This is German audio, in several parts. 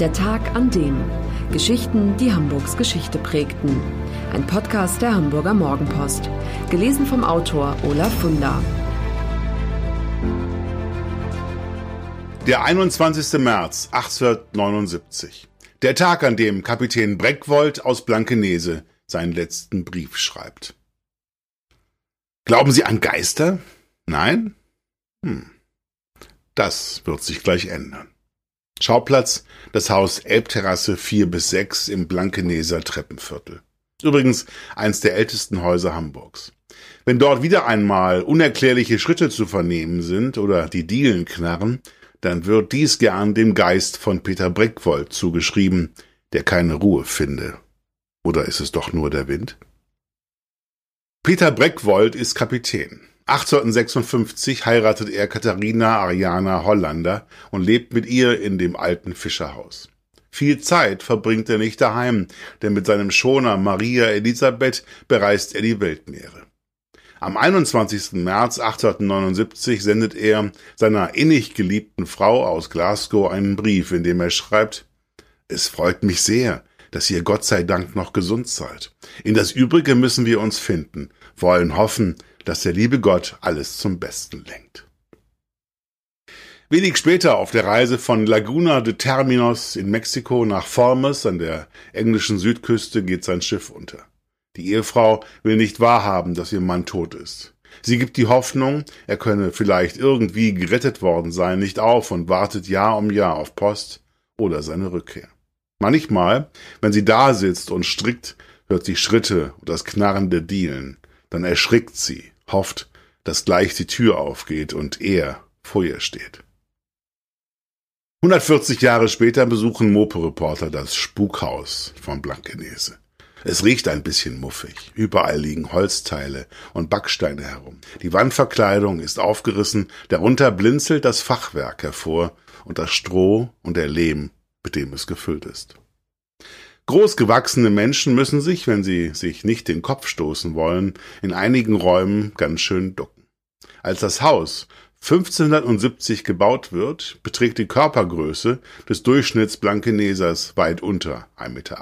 Der Tag an dem. Geschichten, die Hamburgs Geschichte prägten. Ein Podcast der Hamburger Morgenpost. Gelesen vom Autor Olaf Funder. Der 21. März 1879. Der Tag, an dem Kapitän Breckwold aus Blankenese seinen letzten Brief schreibt. Glauben Sie an Geister? Nein? Hm. Das wird sich gleich ändern. Schauplatz das Haus Elbterrasse 4 bis 6 im Blankeneser Treppenviertel. Übrigens eins der ältesten Häuser Hamburgs. Wenn dort wieder einmal unerklärliche Schritte zu vernehmen sind oder die Dielen knarren, dann wird dies gern dem Geist von Peter Breckwold zugeschrieben, der keine Ruhe finde. Oder ist es doch nur der Wind? Peter Breckwold ist Kapitän. 1856 heiratet er Katharina Ariana Hollander und lebt mit ihr in dem alten Fischerhaus. Viel Zeit verbringt er nicht daheim, denn mit seinem Schoner Maria Elisabeth bereist er die Weltmeere. Am 21. März 1879 sendet er seiner innig geliebten Frau aus Glasgow einen Brief, in dem er schreibt, es freut mich sehr, dass ihr Gott sei Dank noch gesund seid. In das Übrige müssen wir uns finden, wollen hoffen, dass der liebe Gott alles zum Besten lenkt. Wenig später auf der Reise von Laguna de Terminos in Mexiko nach Falmouth an der englischen Südküste geht sein Schiff unter. Die Ehefrau will nicht wahrhaben, dass ihr Mann tot ist. Sie gibt die Hoffnung, er könne vielleicht irgendwie gerettet worden sein, nicht auf und wartet Jahr um Jahr auf Post oder seine Rückkehr. Manchmal, wenn sie da sitzt und strickt, hört sie Schritte und das Knarren der Dielen. Dann erschrickt sie hofft, dass gleich die Tür aufgeht und er vor ihr steht. 140 Jahre später besuchen Mopo-Reporter das Spukhaus von Blankenese. Es riecht ein bisschen muffig. Überall liegen Holzteile und Backsteine herum. Die Wandverkleidung ist aufgerissen, darunter blinzelt das Fachwerk hervor und das Stroh und der Lehm, mit dem es gefüllt ist. Großgewachsene Menschen müssen sich, wenn sie sich nicht den Kopf stoßen wollen, in einigen Räumen ganz schön ducken. Als das Haus 1570 gebaut wird, beträgt die Körpergröße des Durchschnitts Blankenesers weit unter 1,80 Meter.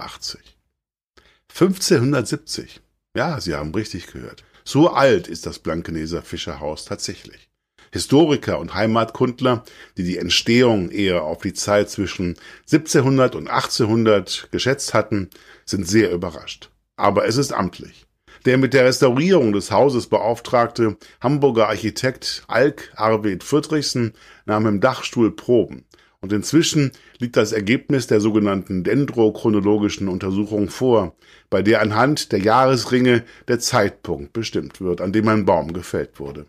1570. Ja, Sie haben richtig gehört. So alt ist das Blankeneser Fischerhaus tatsächlich. Historiker und Heimatkundler, die die Entstehung eher auf die Zeit zwischen 1700 und 1800 geschätzt hatten, sind sehr überrascht. Aber es ist amtlich. Der mit der Restaurierung des Hauses beauftragte Hamburger Architekt Alk Arvid Friedrichsen nahm im Dachstuhl Proben. Und inzwischen liegt das Ergebnis der sogenannten dendrochronologischen Untersuchung vor, bei der anhand der Jahresringe der Zeitpunkt bestimmt wird, an dem ein Baum gefällt wurde.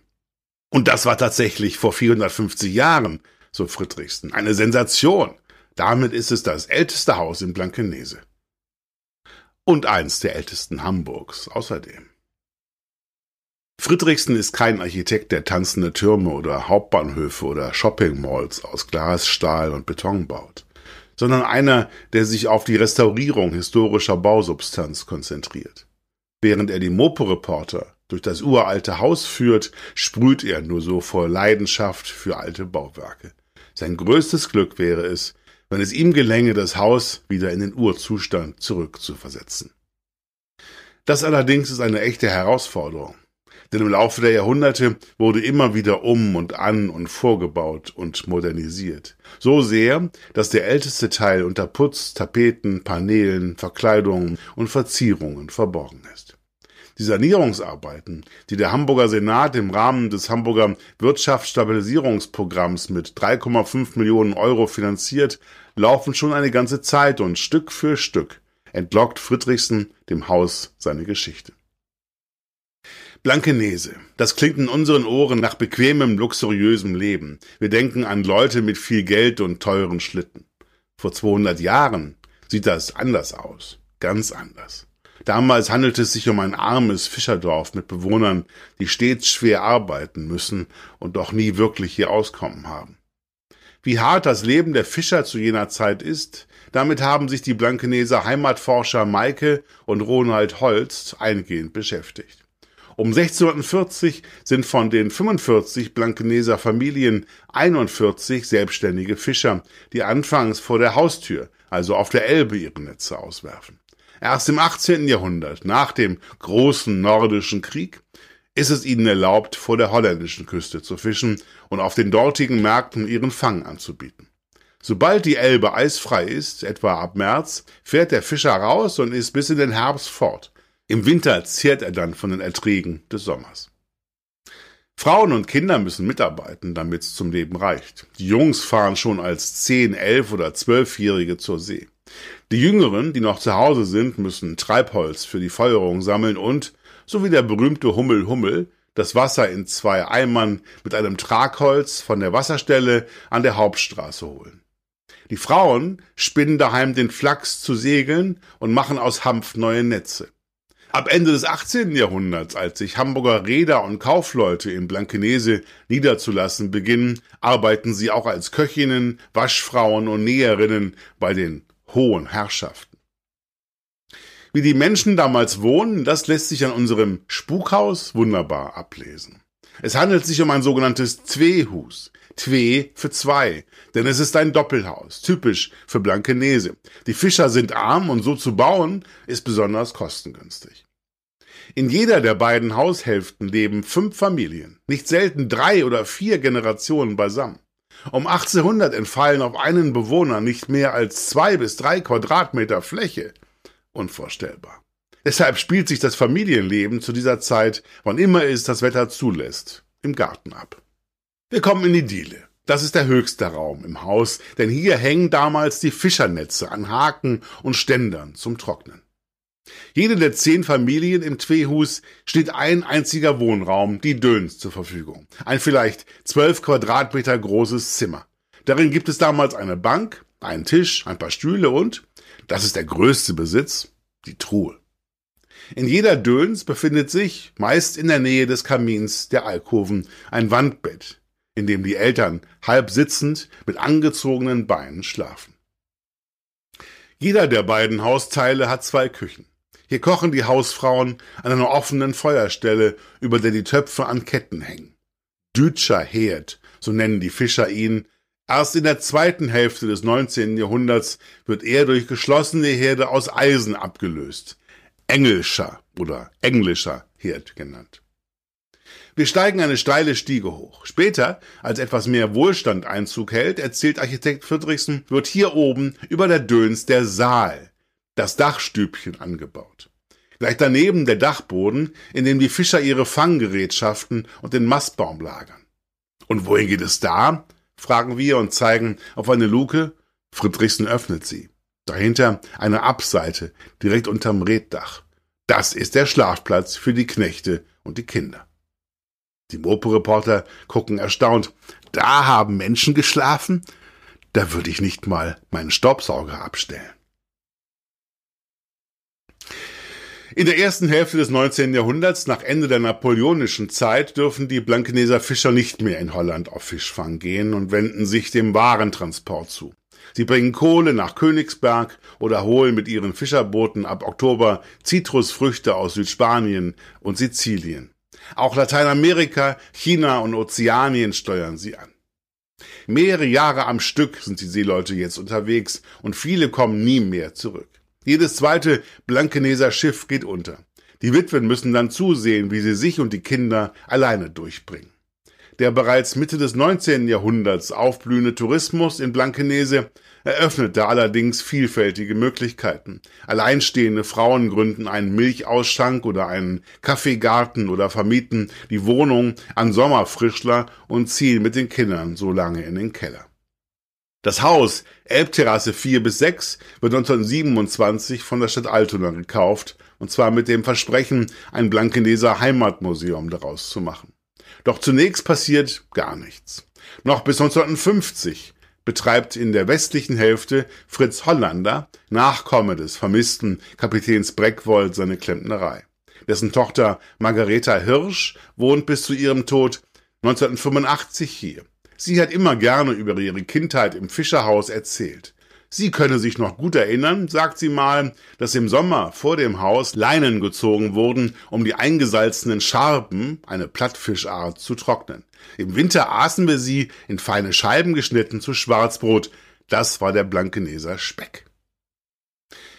Und das war tatsächlich vor 450 Jahren, so Friedrichsen. Eine Sensation. Damit ist es das älteste Haus in Blankenese. Und eins der ältesten Hamburgs außerdem. Friedrichsen ist kein Architekt, der tanzende Türme oder Hauptbahnhöfe oder Shoppingmalls aus Glas, Stahl und Beton baut, sondern einer, der sich auf die Restaurierung historischer Bausubstanz konzentriert. Während er die Mopo-Reporter durch das uralte Haus führt, sprüht er nur so vor Leidenschaft für alte Bauwerke. Sein größtes Glück wäre es, wenn es ihm gelänge, das Haus wieder in den Urzustand zurückzuversetzen. Das allerdings ist eine echte Herausforderung, denn im Laufe der Jahrhunderte wurde immer wieder um und an und vorgebaut und modernisiert. So sehr, dass der älteste Teil unter Putz, Tapeten, Paneelen, Verkleidungen und Verzierungen verborgen ist. Die Sanierungsarbeiten, die der Hamburger Senat im Rahmen des Hamburger Wirtschaftsstabilisierungsprogramms mit 3,5 Millionen Euro finanziert, laufen schon eine ganze Zeit und Stück für Stück entlockt Friedrichsen dem Haus seine Geschichte. Blankenese. Das klingt in unseren Ohren nach bequemem, luxuriösem Leben. Wir denken an Leute mit viel Geld und teuren Schlitten. Vor 200 Jahren sieht das anders aus. Ganz anders. Damals handelte es sich um ein armes Fischerdorf mit Bewohnern, die stets schwer arbeiten müssen und doch nie wirklich hier auskommen haben. Wie hart das Leben der Fischer zu jener Zeit ist, damit haben sich die Blankeneser Heimatforscher Maike und Ronald Holst eingehend beschäftigt. Um 1640 sind von den 45 Blankeneser Familien 41 selbstständige Fischer, die anfangs vor der Haustür, also auf der Elbe, ihre Netze auswerfen. Erst im 18. Jahrhundert, nach dem großen nordischen Krieg, ist es ihnen erlaubt, vor der holländischen Küste zu fischen und auf den dortigen Märkten ihren Fang anzubieten. Sobald die Elbe eisfrei ist, etwa ab März, fährt der Fischer raus und ist bis in den Herbst fort. Im Winter zehrt er dann von den Erträgen des Sommers. Frauen und Kinder müssen mitarbeiten, damit es zum Leben reicht. Die Jungs fahren schon als 10, 11 oder 12-Jährige zur See. Die Jüngeren, die noch zu Hause sind, müssen Treibholz für die Feuerung sammeln und, so wie der berühmte Hummel Hummel, das Wasser in zwei Eimern mit einem Tragholz von der Wasserstelle an der Hauptstraße holen. Die Frauen spinnen daheim den Flachs zu Segeln und machen aus Hanf neue Netze. Ab Ende des 18. Jahrhunderts, als sich Hamburger Räder und Kaufleute in Blankenese niederzulassen beginnen, arbeiten sie auch als Köchinnen, Waschfrauen und Näherinnen bei den hohen Herrschaften. Wie die Menschen damals wohnen, das lässt sich an unserem Spukhaus wunderbar ablesen. Es handelt sich um ein sogenanntes Zwehus. Twe für zwei, denn es ist ein Doppelhaus, typisch für Blankenese. Die Fischer sind arm und so zu bauen ist besonders kostengünstig. In jeder der beiden Haushälften leben fünf Familien, nicht selten drei oder vier Generationen beisammen. Um 1800 entfallen auf einen Bewohner nicht mehr als zwei bis drei Quadratmeter Fläche. Unvorstellbar. Deshalb spielt sich das Familienleben zu dieser Zeit, wann immer es das Wetter zulässt, im Garten ab. Wir kommen in die Diele. Das ist der höchste Raum im Haus, denn hier hängen damals die Fischernetze an Haken und Ständern zum Trocknen. Jede der zehn Familien im Twehus steht ein einziger Wohnraum, die Döns, zur Verfügung. Ein vielleicht zwölf Quadratmeter großes Zimmer. Darin gibt es damals eine Bank, einen Tisch, ein paar Stühle und, das ist der größte Besitz, die Truhe. In jeder Döns befindet sich, meist in der Nähe des Kamins der Alkoven, ein Wandbett, in dem die Eltern halb sitzend mit angezogenen Beinen schlafen. Jeder der beiden Hausteile hat zwei Küchen. Hier kochen die Hausfrauen an einer offenen Feuerstelle, über der die Töpfe an Ketten hängen. Dütscher Herd, so nennen die Fischer ihn. Erst in der zweiten Hälfte des 19. Jahrhunderts wird er durch geschlossene Herde aus Eisen abgelöst. Engelscher oder englischer Herd genannt. Wir steigen eine steile Stiege hoch. Später, als etwas mehr Wohlstand Einzug hält, erzählt Architekt Friedrichsen, wird hier oben über der Döns der Saal, das Dachstübchen angebaut. Gleich daneben der Dachboden, in dem die Fischer ihre Fanggerätschaften und den Mastbaum lagern. Und wohin geht es da? fragen wir und zeigen auf eine Luke. Friedrichsen öffnet sie. Dahinter eine Abseite, direkt unterm Reddach. Das ist der Schlafplatz für die Knechte und die Kinder. Die Mopo-Reporter gucken erstaunt. Da haben Menschen geschlafen? Da würde ich nicht mal meinen Staubsauger abstellen. In der ersten Hälfte des 19. Jahrhunderts, nach Ende der napoleonischen Zeit, dürfen die Blankeneser Fischer nicht mehr in Holland auf Fischfang gehen und wenden sich dem Warentransport zu. Sie bringen Kohle nach Königsberg oder holen mit ihren Fischerbooten ab Oktober Zitrusfrüchte aus Südspanien und Sizilien. Auch Lateinamerika, China und Ozeanien steuern sie an. Mehrere Jahre am Stück sind die Seeleute jetzt unterwegs und viele kommen nie mehr zurück. Jedes zweite Blankeneser Schiff geht unter. Die Witwen müssen dann zusehen, wie sie sich und die Kinder alleine durchbringen. Der bereits Mitte des 19. Jahrhunderts aufblühende Tourismus in Blankenese eröffnete allerdings vielfältige Möglichkeiten. Alleinstehende Frauen gründen einen Milchausschank oder einen Kaffeegarten oder vermieten die Wohnung an Sommerfrischler und ziehen mit den Kindern so lange in den Keller. Das Haus Elbterrasse 4 bis 6 wird 1927 von der Stadt Altona gekauft, und zwar mit dem Versprechen, ein Blankeneser Heimatmuseum daraus zu machen. Doch zunächst passiert gar nichts. Noch bis 1950 betreibt in der westlichen Hälfte Fritz Hollander, Nachkomme des vermissten Kapitäns Breckwold, seine Klempnerei. Dessen Tochter Margareta Hirsch wohnt bis zu ihrem Tod 1985 hier. Sie hat immer gerne über ihre Kindheit im Fischerhaus erzählt. Sie könne sich noch gut erinnern, sagt sie mal, dass im Sommer vor dem Haus Leinen gezogen wurden, um die eingesalzenen Scharpen, eine Plattfischart, zu trocknen. Im Winter aßen wir sie in feine Scheiben geschnitten zu Schwarzbrot. Das war der Blankeneser Speck.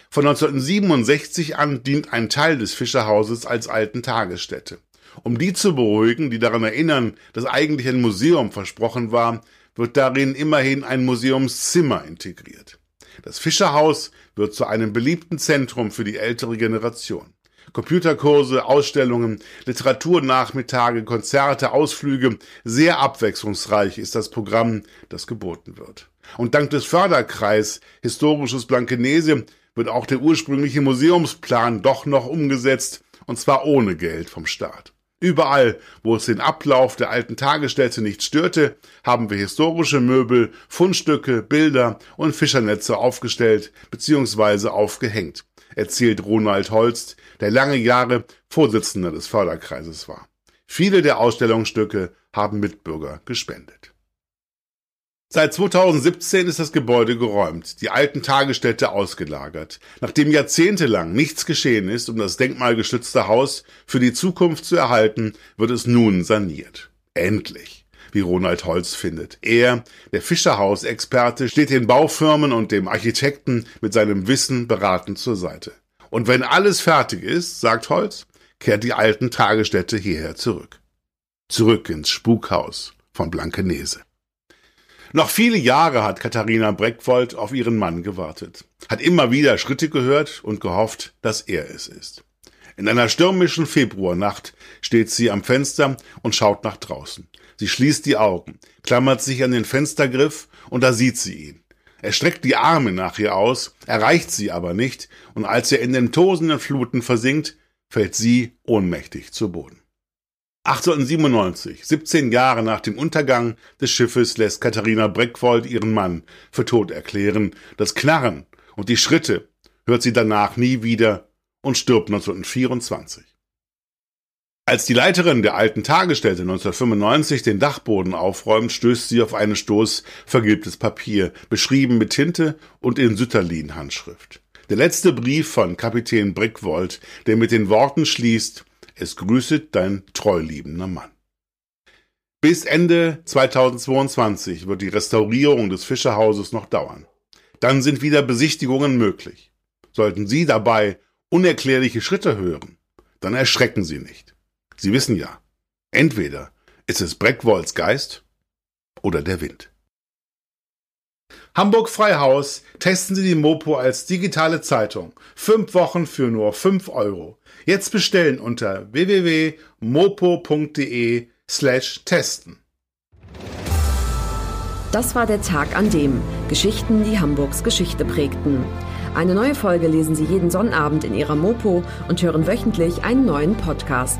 Von 1967 an dient ein Teil des Fischerhauses als alten Tagesstätte. Um die zu beruhigen, die daran erinnern, dass eigentlich ein Museum versprochen war, wird darin immerhin ein Museumszimmer integriert. Das Fischerhaus wird zu einem beliebten Zentrum für die ältere Generation. Computerkurse, Ausstellungen, Literaturnachmittage, Konzerte, Ausflüge, sehr abwechslungsreich ist das Programm, das geboten wird. Und dank des Förderkreis Historisches Blankenese wird auch der ursprüngliche Museumsplan doch noch umgesetzt, und zwar ohne Geld vom Staat. Überall, wo es den Ablauf der alten Tagesstätte nicht störte, haben wir historische Möbel, Fundstücke, Bilder und Fischernetze aufgestellt bzw. aufgehängt, erzählt Ronald Holst, der lange Jahre Vorsitzender des Förderkreises war. Viele der Ausstellungsstücke haben Mitbürger gespendet. Seit 2017 ist das Gebäude geräumt, die alten Tagesstätte ausgelagert. Nachdem jahrzehntelang nichts geschehen ist, um das denkmalgeschützte Haus für die Zukunft zu erhalten, wird es nun saniert. Endlich, wie Ronald Holz findet. Er, der Fischerhausexperte, steht den Baufirmen und dem Architekten mit seinem Wissen beratend zur Seite. Und wenn alles fertig ist, sagt Holz, kehrt die alten Tagesstätte hierher zurück. Zurück ins Spukhaus von Blankenese. Noch viele Jahre hat Katharina Breckwold auf ihren Mann gewartet, hat immer wieder Schritte gehört und gehofft, dass er es ist. In einer stürmischen Februarnacht steht sie am Fenster und schaut nach draußen. Sie schließt die Augen, klammert sich an den Fenstergriff und da sieht sie ihn. Er streckt die Arme nach ihr aus, erreicht sie aber nicht, und als er in den tosenden Fluten versinkt, fällt sie ohnmächtig zu Boden. 1897, 17 Jahre nach dem Untergang des Schiffes, lässt Katharina Breckwold ihren Mann für tot erklären. Das Knarren und die Schritte hört sie danach nie wieder und stirbt 1924. Als die Leiterin der alten Tagesstätte 1995 den Dachboden aufräumt, stößt sie auf einen Stoß vergilbtes Papier, beschrieben mit Tinte und in Sütterlin-Handschrift. Der letzte Brief von Kapitän Brickwold, der mit den Worten schließt, es grüßet dein treuliebender Mann. Bis Ende 2022 wird die Restaurierung des Fischerhauses noch dauern. Dann sind wieder Besichtigungen möglich. Sollten Sie dabei unerklärliche Schritte hören, dann erschrecken Sie nicht. Sie wissen ja, entweder ist es Breckwolds Geist oder der Wind. Hamburg Freihaus testen Sie die Mopo als digitale Zeitung. Fünf Wochen für nur fünf Euro. Jetzt bestellen unter www.mopo.de slash testen. Das war der Tag an dem Geschichten, die Hamburgs Geschichte prägten. Eine neue Folge lesen Sie jeden Sonnabend in Ihrer Mopo und hören wöchentlich einen neuen Podcast.